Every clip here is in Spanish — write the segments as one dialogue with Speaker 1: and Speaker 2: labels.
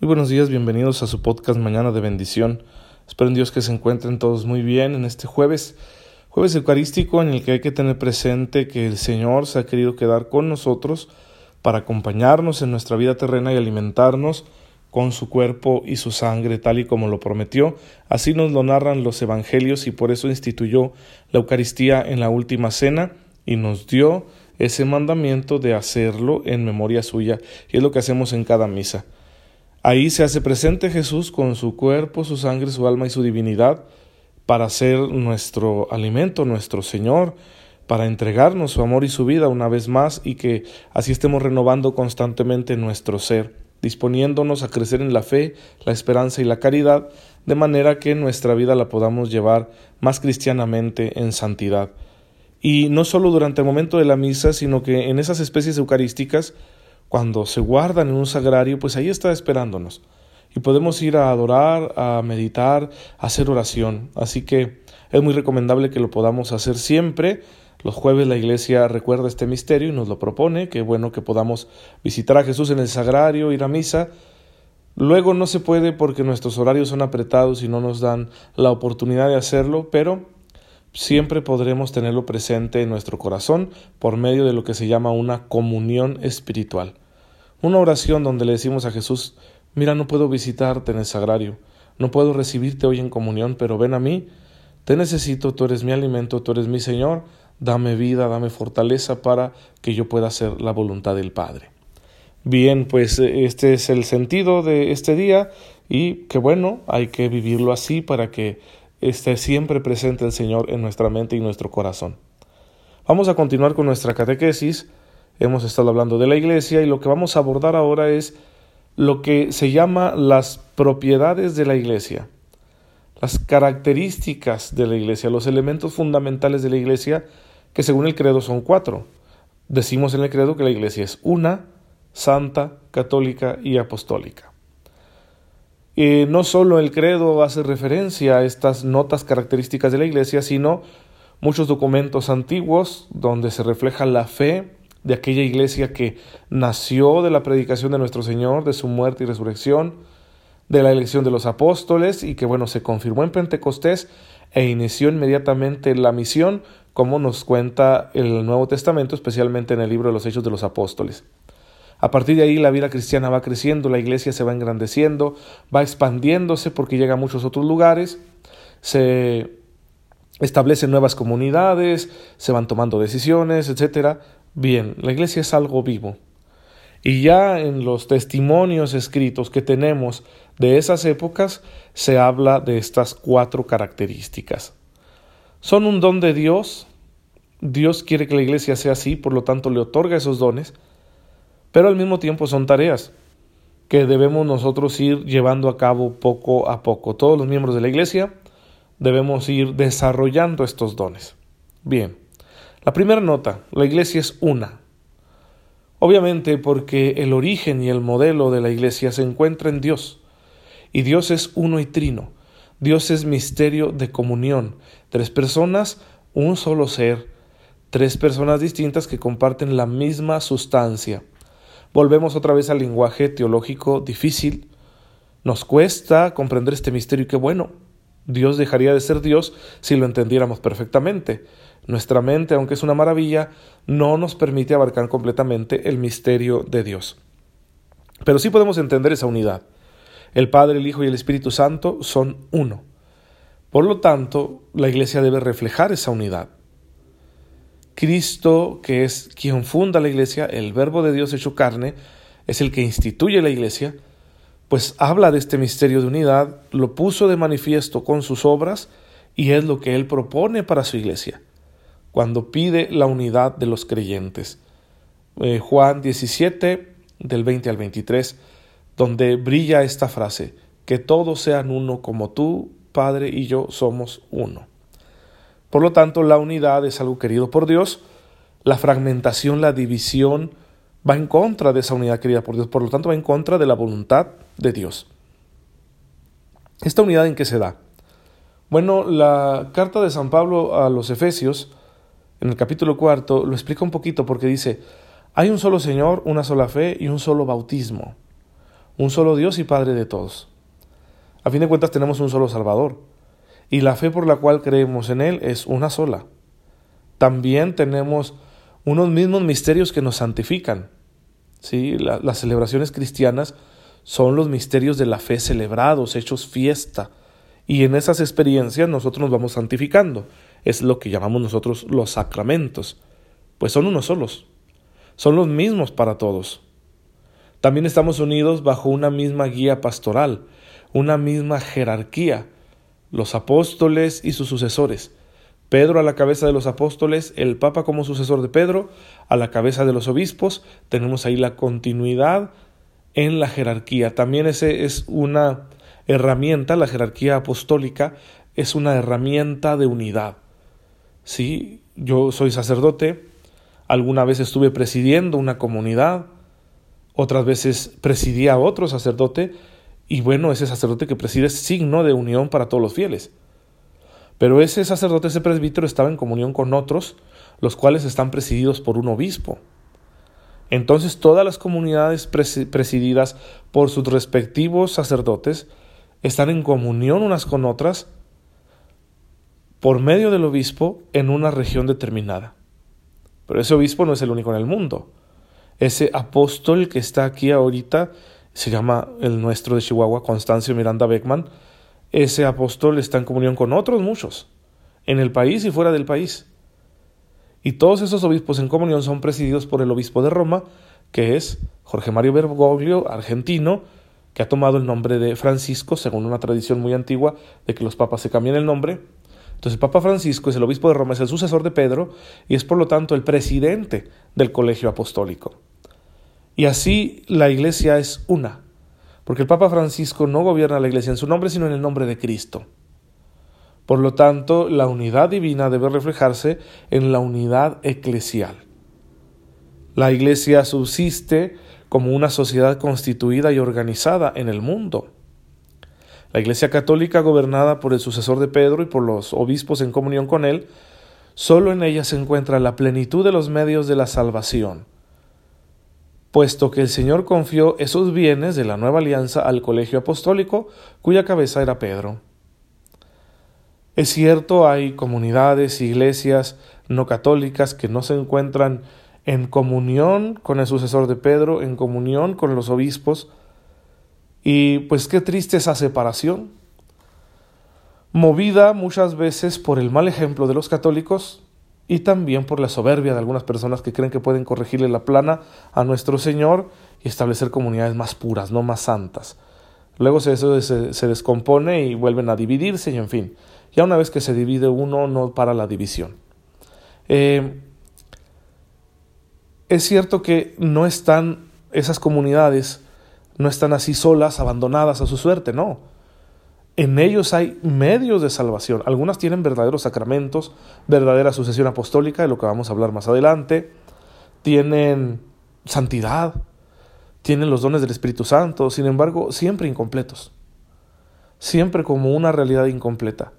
Speaker 1: Muy buenos días, bienvenidos a su podcast Mañana de Bendición. Espero en Dios que se encuentren todos muy bien en este jueves, jueves eucarístico en el que hay que tener presente que el Señor se ha querido quedar con nosotros para acompañarnos en nuestra vida terrena y alimentarnos con su cuerpo y su sangre, tal y como lo prometió. Así nos lo narran los evangelios y por eso instituyó la Eucaristía en la última cena y nos dio ese mandamiento de hacerlo en memoria suya, y es lo que hacemos en cada misa. Ahí se hace presente Jesús con su cuerpo, su sangre, su alma y su divinidad para ser nuestro alimento, nuestro Señor, para entregarnos su amor y su vida una vez más y que así estemos renovando constantemente nuestro ser, disponiéndonos a crecer en la fe, la esperanza y la caridad, de manera que nuestra vida la podamos llevar más cristianamente en santidad. Y no solo durante el momento de la misa, sino que en esas especies eucarísticas cuando se guardan en un sagrario, pues ahí está esperándonos. Y podemos ir a adorar, a meditar, a hacer oración. Así que es muy recomendable que lo podamos hacer siempre. Los jueves la iglesia recuerda este misterio y nos lo propone. Qué bueno que podamos visitar a Jesús en el sagrario, ir a misa. Luego no se puede porque nuestros horarios son apretados y no nos dan la oportunidad de hacerlo, pero siempre podremos tenerlo presente en nuestro corazón por medio de lo que se llama una comunión espiritual. Una oración donde le decimos a Jesús, mira, no puedo visitarte en el sagrario, no puedo recibirte hoy en comunión, pero ven a mí, te necesito, tú eres mi alimento, tú eres mi Señor, dame vida, dame fortaleza para que yo pueda hacer la voluntad del Padre. Bien, pues este es el sentido de este día y que bueno, hay que vivirlo así para que esté siempre presente el Señor en nuestra mente y nuestro corazón. Vamos a continuar con nuestra catequesis. Hemos estado hablando de la iglesia y lo que vamos a abordar ahora es lo que se llama las propiedades de la iglesia, las características de la iglesia, los elementos fundamentales de la iglesia, que según el credo son cuatro. Decimos en el credo que la iglesia es una, santa, católica y apostólica no solo el credo hace referencia a estas notas características de la Iglesia, sino muchos documentos antiguos donde se refleja la fe de aquella iglesia que nació de la predicación de nuestro Señor, de su muerte y resurrección, de la elección de los apóstoles y que bueno, se confirmó en Pentecostés e inició inmediatamente la misión, como nos cuenta el Nuevo Testamento, especialmente en el libro de los Hechos de los Apóstoles. A partir de ahí la vida cristiana va creciendo, la iglesia se va engrandeciendo, va expandiéndose porque llega a muchos otros lugares, se establecen nuevas comunidades, se van tomando decisiones, etc. Bien, la iglesia es algo vivo. Y ya en los testimonios escritos que tenemos de esas épocas se habla de estas cuatro características. Son un don de Dios, Dios quiere que la iglesia sea así, por lo tanto le otorga esos dones, pero al mismo tiempo son tareas que debemos nosotros ir llevando a cabo poco a poco. Todos los miembros de la Iglesia debemos ir desarrollando estos dones. Bien, la primera nota, la Iglesia es una. Obviamente porque el origen y el modelo de la Iglesia se encuentra en Dios. Y Dios es uno y trino. Dios es misterio de comunión. Tres personas, un solo ser. Tres personas distintas que comparten la misma sustancia. Volvemos otra vez al lenguaje teológico difícil. Nos cuesta comprender este misterio y qué bueno. Dios dejaría de ser Dios si lo entendiéramos perfectamente. Nuestra mente, aunque es una maravilla, no nos permite abarcar completamente el misterio de Dios. Pero sí podemos entender esa unidad. El Padre, el Hijo y el Espíritu Santo son uno. Por lo tanto, la Iglesia debe reflejar esa unidad. Cristo, que es quien funda la iglesia, el verbo de Dios hecho carne, es el que instituye la iglesia, pues habla de este misterio de unidad, lo puso de manifiesto con sus obras y es lo que él propone para su iglesia, cuando pide la unidad de los creyentes. Eh, Juan 17, del 20 al 23, donde brilla esta frase, que todos sean uno como tú, Padre y yo somos uno. Por lo tanto, la unidad es algo querido por Dios. La fragmentación, la división, va en contra de esa unidad querida por Dios. Por lo tanto, va en contra de la voluntad de Dios. ¿Esta unidad en qué se da? Bueno, la carta de San Pablo a los Efesios, en el capítulo cuarto, lo explica un poquito porque dice, hay un solo Señor, una sola fe y un solo bautismo. un solo Dios y Padre de todos. A fin de cuentas tenemos un solo Salvador, y la fe por la cual creemos en Él es una sola. También tenemos unos mismos misterios que nos santifican. ¿Sí? las celebraciones cristianas son los misterios de la fe celebrados, hechos fiesta. Y en esas experiencias nosotros nos vamos santificando. Es lo que llamamos nosotros los sacramentos. Pues son unos solos. Son los mismos para todos. También estamos unidos bajo una misma guía pastoral, una misma jerarquía, los apóstoles y sus sucesores. Pedro a la cabeza de los apóstoles, el Papa como sucesor de Pedro, a la cabeza de los obispos, tenemos ahí la continuidad en la jerarquía. También ese es una herramienta, la jerarquía apostólica es una herramienta de unidad. Sí, yo soy sacerdote, alguna vez estuve presidiendo una comunidad, otras veces presidía a otro sacerdote, y bueno, ese sacerdote que preside es signo de unión para todos los fieles. Pero ese sacerdote, ese presbítero, estaba en comunión con otros, los cuales están presididos por un obispo. Entonces todas las comunidades presididas por sus respectivos sacerdotes están en comunión unas con otras por medio del obispo en una región determinada. Pero ese obispo no es el único en el mundo. Ese apóstol que está aquí ahorita se llama el nuestro de Chihuahua, Constancio Miranda Beckman. Ese apóstol está en comunión con otros muchos, en el país y fuera del país. Y todos esos obispos en comunión son presididos por el obispo de Roma, que es Jorge Mario Bergoglio, argentino, que ha tomado el nombre de Francisco, según una tradición muy antigua de que los papas se cambian el nombre. Entonces el Papa Francisco es el obispo de Roma, es el sucesor de Pedro y es por lo tanto el presidente del colegio apostólico. Y así la iglesia es una, porque el Papa Francisco no gobierna la iglesia en su nombre, sino en el nombre de Cristo. Por lo tanto, la unidad divina debe reflejarse en la unidad eclesial. La iglesia subsiste como una sociedad constituida y organizada en el mundo. La Iglesia Católica, gobernada por el sucesor de Pedro y por los obispos en comunión con él, solo en ella se encuentra la plenitud de los medios de la salvación, puesto que el Señor confió esos bienes de la nueva alianza al colegio apostólico, cuya cabeza era Pedro. Es cierto, hay comunidades, iglesias no católicas que no se encuentran en comunión con el sucesor de Pedro, en comunión con los obispos, y pues qué triste esa separación, movida muchas veces por el mal ejemplo de los católicos y también por la soberbia de algunas personas que creen que pueden corregirle la plana a nuestro Señor y establecer comunidades más puras, no más santas. Luego eso se, descompone y vuelven a dividirse y en fin. Ya una vez que se divide uno, no para la división. Eh, es cierto que no están esas comunidades, no están así solas, abandonadas a su suerte, no. En ellos hay medios de salvación. Algunas tienen verdaderos sacramentos, verdadera sucesión apostólica, de lo que vamos a hablar más adelante. Tienen santidad, tienen los dones del Espíritu Santo, sin embargo, siempre incompletos. Siempre como una realidad incompleta.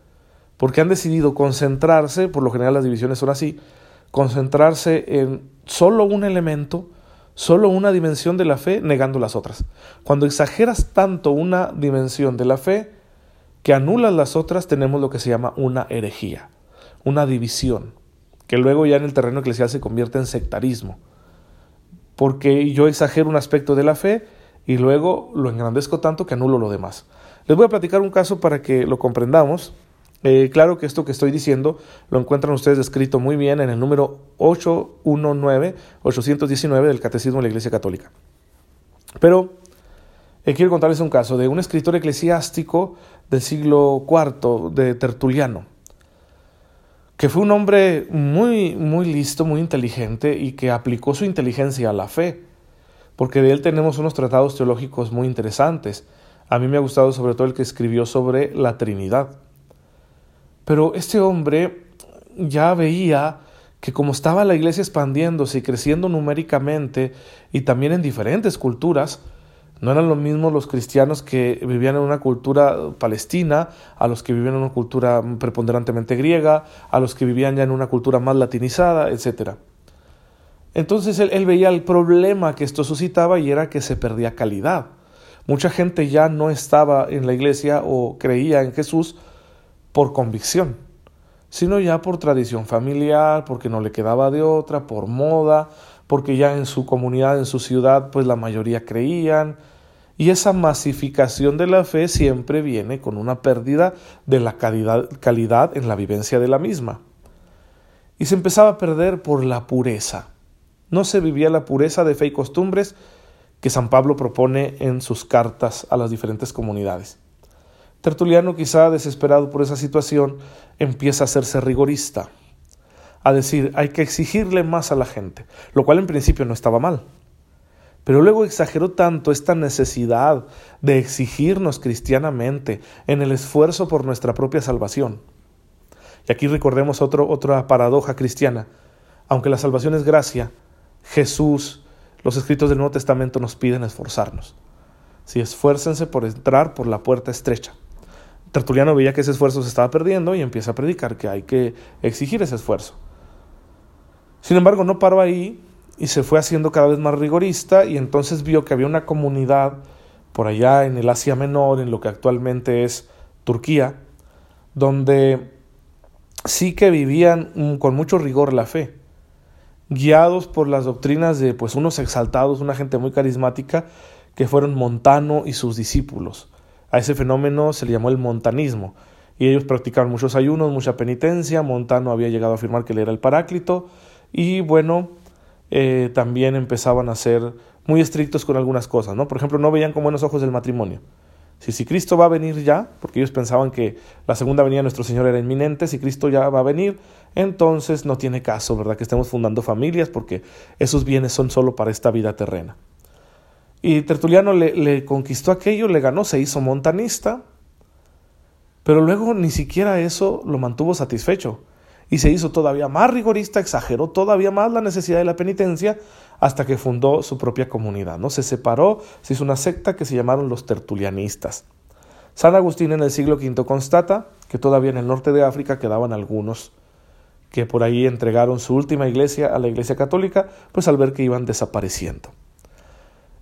Speaker 1: Porque han decidido concentrarse, por lo general las divisiones son así, concentrarse en solo un elemento, solo una dimensión de la fe, negando las otras. Cuando exageras tanto una dimensión de la fe que anulas las otras, tenemos lo que se llama una herejía, una división, que luego ya en el terreno eclesial se convierte en sectarismo porque yo exagero un aspecto de la fe y luego lo engrandezco tanto que anulo lo demás. Les voy a platicar un caso para que lo comprendamos. Eh, claro que esto que estoy diciendo lo encuentran ustedes escrito muy bien en el número 819-819 del Catecismo de la Iglesia Católica. Pero eh, quiero contarles un caso de un escritor eclesiástico del siglo IV, de Tertuliano que fue un hombre muy, muy listo, muy inteligente y que aplicó su inteligencia a la fe, porque de él tenemos unos tratados teológicos muy interesantes. A mí me ha gustado sobre todo el que escribió sobre la Trinidad. Pero este hombre ya veía que como estaba la iglesia expandiéndose y creciendo numéricamente y también en diferentes culturas, no eran lo mismo los cristianos que vivían en una cultura palestina, a los que vivían en una cultura preponderantemente griega, a los que vivían ya en una cultura más latinizada, etc. Entonces él, él veía el problema que esto suscitaba y era que se perdía calidad. Mucha gente ya no estaba en la iglesia o creía en Jesús por convicción, sino ya por tradición familiar, porque no le quedaba de otra, por moda, porque ya en su comunidad, en su ciudad, pues la mayoría creían. Y esa masificación de la fe siempre viene con una pérdida de la calidad, calidad en la vivencia de la misma. Y se empezaba a perder por la pureza. No se vivía la pureza de fe y costumbres que San Pablo propone en sus cartas a las diferentes comunidades. Tertuliano, quizá desesperado por esa situación, empieza a hacerse rigorista, a decir hay que exigirle más a la gente, lo cual en principio no estaba mal. Pero luego exageró tanto esta necesidad de exigirnos cristianamente en el esfuerzo por nuestra propia salvación. Y aquí recordemos otra paradoja cristiana. Aunque la salvación es gracia, Jesús, los escritos del Nuevo Testamento nos piden esforzarnos. Si esfuércense por entrar por la puerta estrecha. Tertuliano veía que ese esfuerzo se estaba perdiendo y empieza a predicar que hay que exigir ese esfuerzo. Sin embargo, no paró ahí y se fue haciendo cada vez más rigorista y entonces vio que había una comunidad por allá en el Asia Menor, en lo que actualmente es Turquía, donde sí que vivían con mucho rigor la fe, guiados por las doctrinas de pues unos exaltados, una gente muy carismática que fueron Montano y sus discípulos. A ese fenómeno se le llamó el montanismo, y ellos practicaban muchos ayunos, mucha penitencia, Montano había llegado a afirmar que él era el Paráclito, y bueno, eh, también empezaban a ser muy estrictos con algunas cosas, ¿no? Por ejemplo, no veían con buenos ojos el matrimonio. Si, si Cristo va a venir ya, porque ellos pensaban que la segunda venida de nuestro Señor era inminente, si Cristo ya va a venir, entonces no tiene caso, ¿verdad? Que estemos fundando familias, porque esos bienes son solo para esta vida terrena. Y Tertuliano le, conquistó aquello, le ganó, se hizo montanista, pero luego ni siquiera eso lo mantuvo satisfecho y se hizo todavía más rigorista, exageró todavía más la necesidad de la penitencia hasta que fundó su propia comunidad. ¿no? Se separó, se hizo una secta que se llamaron los tertulianistas. San Agustín en el siglo V constata que todavía en el norte de África quedaban algunos que por ahí entregaron su última iglesia a la iglesia católica, pues al ver que iban desapareciendo.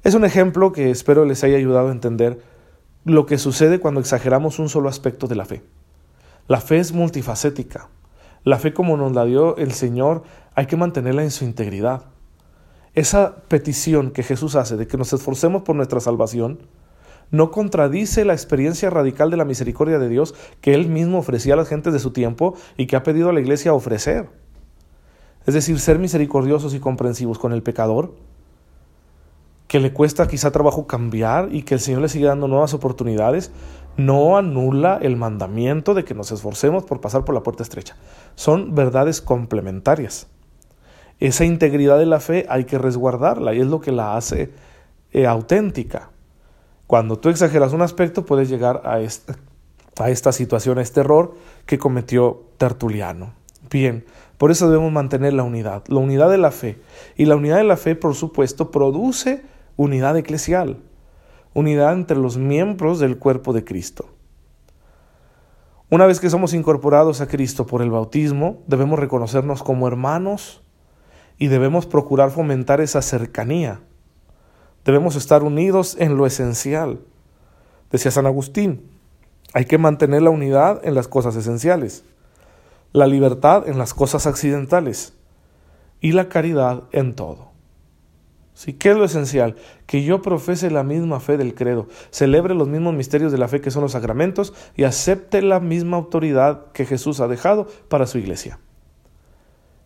Speaker 1: Es un ejemplo que espero les haya ayudado a entender lo que sucede cuando exageramos un solo aspecto de la fe. La fe es multifacética. La fe como nos la dio el Señor hay que mantenerla en su integridad. Esa petición que Jesús hace de que nos esforcemos por nuestra salvación no contradice la experiencia radical de la misericordia de Dios que Él mismo ofrecía a las gentes de su tiempo y que ha pedido a la iglesia ofrecer. Es decir, ser misericordiosos y comprensivos con el pecador que le cuesta quizá trabajo cambiar y que el Señor le sigue dando nuevas oportunidades, no anula el mandamiento de que nos esforcemos por pasar por la puerta estrecha. Son verdades complementarias. Esa integridad de la fe hay que resguardarla y es lo que la hace eh, auténtica. Cuando tú exageras un aspecto puedes llegar a a esta situación, a este error que cometió Tertuliano. Bien, por eso debemos mantener la unidad, la unidad de la fe. Y la unidad de la fe, por supuesto, produce unidad eclesial, unidad entre los miembros del cuerpo de Cristo. Una vez que somos incorporados a Cristo por el bautismo, debemos reconocernos como hermanos y debemos procurar fomentar esa cercanía. Debemos estar unidos en lo esencial. Decía San Agustín, hay que mantener la unidad en las cosas esenciales, la libertad en las cosas accidentales y la caridad en todo. ¿Sí? ¿Qué es lo esencial? Que yo profese la misma fe del credo, celebre los mismos misterios de la fe que son los sacramentos y acepte la misma autoridad que Jesús ha dejado para su iglesia.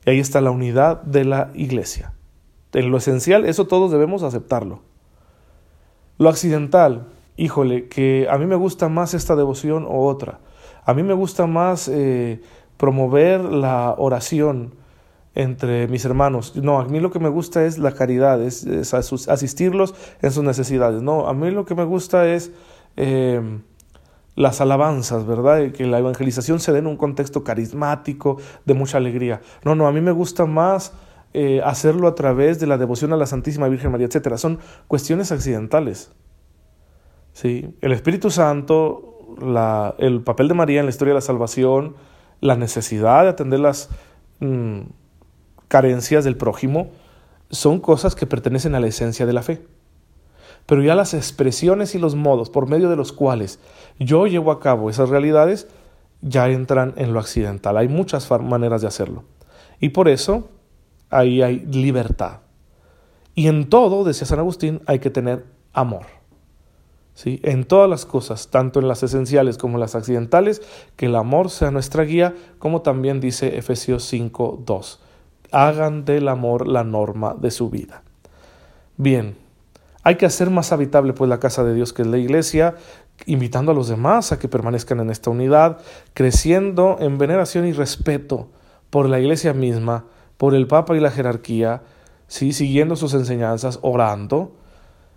Speaker 1: Y ahí está la unidad de la iglesia. En lo esencial, eso todos debemos aceptarlo. Lo accidental, híjole, que a mí me gusta más esta devoción o otra. A mí me gusta más eh, promover la oración entre mis hermanos. No, a mí lo que me gusta es la caridad, es, asistirlos en sus necesidades. No, a mí lo que me gusta es em, las alabanzas, ¿verdad? Que la evangelización se dé en un contexto carismático, de mucha alegría. No, no, a mí me gusta más eh, hacerlo a través de la devoción a la Santísima Virgen María, etc. Son cuestiones accidentales. ¿Sí? El Espíritu Santo, la, el papel de María en la historia de la salvación, la necesidad de atender las... Mm, carencias del prójimo son cosas que pertenecen a la esencia de la fe. pero ya las expresiones y los modos por medio de los cuales yo llevo a cabo esas realidades ya entran en lo accidental. Hay muchas maneras de hacerlo. Y por eso ahí hay libertad. Y en todo, decía San Agustín, hay que tener amor. ¿Sí? En todas las cosas, tanto en las esenciales como en las accidentales, que el amor sea nuestra guía, como también dice Efesios 5, 2. Hagan del amor la norma de su vida. Bien, hay que hacer más habitable pues la casa de Dios que es la iglesia, invitando a los demás a que permanezcan en esta unidad, creciendo en veneración y respeto por la iglesia misma, por el Papa y la jerarquía, ¿sí? siguiendo sus enseñanzas, orando,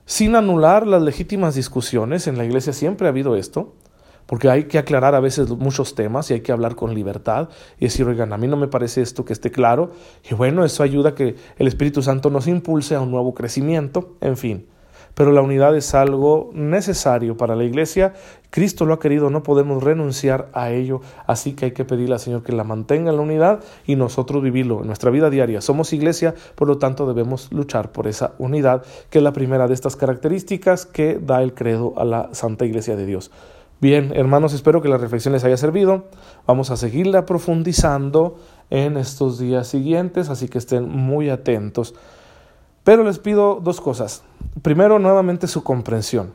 Speaker 1: sin anular las legítimas discusiones. En la iglesia siempre ha habido esto, porque hay que aclarar a veces muchos temas y hay que hablar con libertad y decir, oigan, a mí no me parece esto que esté claro. Y bueno, eso ayuda a que el Espíritu Santo nos impulse a un nuevo crecimiento, en fin pero la unidad es algo necesario para la iglesia. Cristo lo ha querido, no podemos renunciar a ello, así que hay que pedirle al Señor que la mantenga en la unidad y nosotros vivirlo en nuestra vida diaria. Somos iglesia, por lo tanto debemos luchar por esa unidad, que es la primera de estas características que da el credo a la Santa Iglesia de Dios. Bien, hermanos, espero que la reflexión les haya servido. Vamos a seguirla profundizando en estos días siguientes, así que estén muy atentos. Pero les pido dos cosas. Primero, nuevamente su comprensión.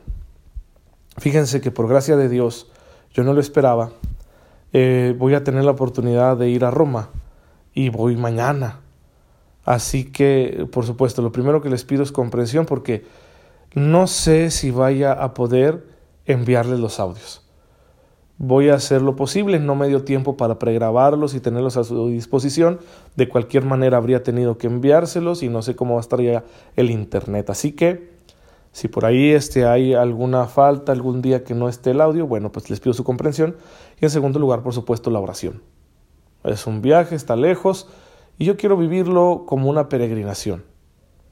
Speaker 1: Fíjense que por gracia de Dios, yo no lo esperaba, eh, voy a tener la oportunidad de ir a Roma y voy mañana. Así que, por supuesto, lo primero que les pido es comprensión porque no sé si vaya a poder enviarles los audios. Voy a hacer lo posible, no me dio tiempo para pregrabarlos y tenerlos a su disposición. De cualquier manera habría tenido que enviárselos y no sé cómo va el internet. Así que si por ahí este, hay alguna falta algún día que no esté el audio, bueno, pues les pido su comprensión. Y en segundo lugar, por supuesto, la oración. Es un viaje, está lejos y yo quiero vivirlo como una peregrinación.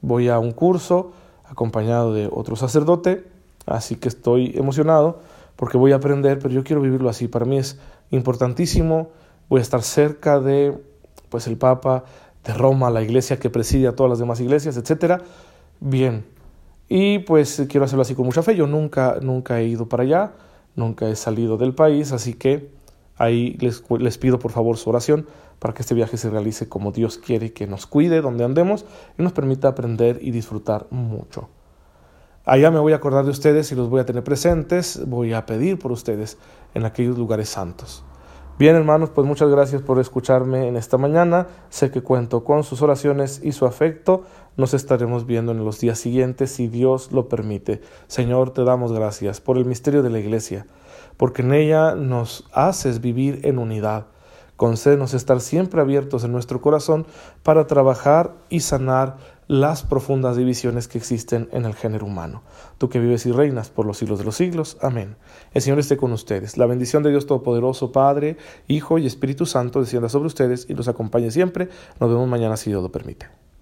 Speaker 1: Voy a un curso acompañado de otro sacerdote, así que estoy emocionado porque voy a aprender, pero yo quiero vivirlo así. Para mí es importantísimo, voy a estar cerca de pues el Papa, de Roma, la iglesia que preside a todas las demás iglesias, etcétera. Bien. Y pues quiero hacerlo así con mucha fe. Yo nunca nunca he ido para allá, nunca he salido del país, así que ahí les, les pido por favor su oración para que este viaje se realice como Dios quiere que nos cuide donde andemos y nos permita aprender y disfrutar mucho. Allá me voy a acordar de ustedes y los voy a tener presentes, voy a pedir por ustedes en aquellos lugares santos. Bien hermanos, pues muchas gracias por escucharme en esta mañana. Sé que cuento con sus oraciones y su afecto. Nos estaremos viendo en los días siguientes si Dios lo permite. Señor, te damos gracias por el misterio de la Iglesia, porque en ella nos haces vivir en unidad. Concédenos estar siempre abiertos en nuestro corazón para trabajar y sanar las profundas divisiones que existen en el género humano. Tú que vives y reinas por los siglos de los siglos. Amén. El Señor esté con ustedes. La bendición de Dios Todopoderoso, Padre, Hijo y Espíritu Santo descienda sobre ustedes y los acompañe siempre. Nos vemos mañana si Dios lo permite.